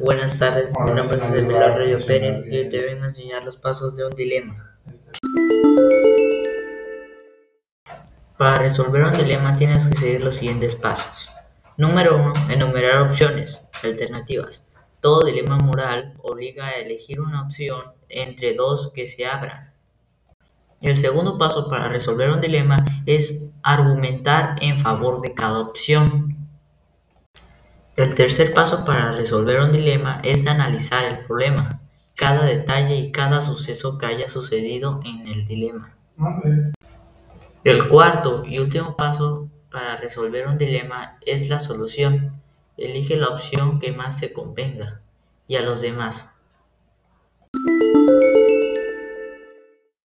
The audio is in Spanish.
buenas tardes. Mi nombre es Emilio Rayo Pérez y hoy te vengo a enseñar los pasos de un dilema. Para resolver un dilema tienes que seguir los siguientes pasos. Número 1. Enumerar opciones, alternativas. Todo dilema moral obliga a elegir una opción entre dos que se abran. El segundo paso para resolver un dilema es argumentar en favor de cada opción. El tercer paso para resolver un dilema es analizar el problema, cada detalle y cada suceso que haya sucedido en el dilema. El cuarto y último paso para resolver un dilema es la solución. Elige la opción que más te convenga y a los demás.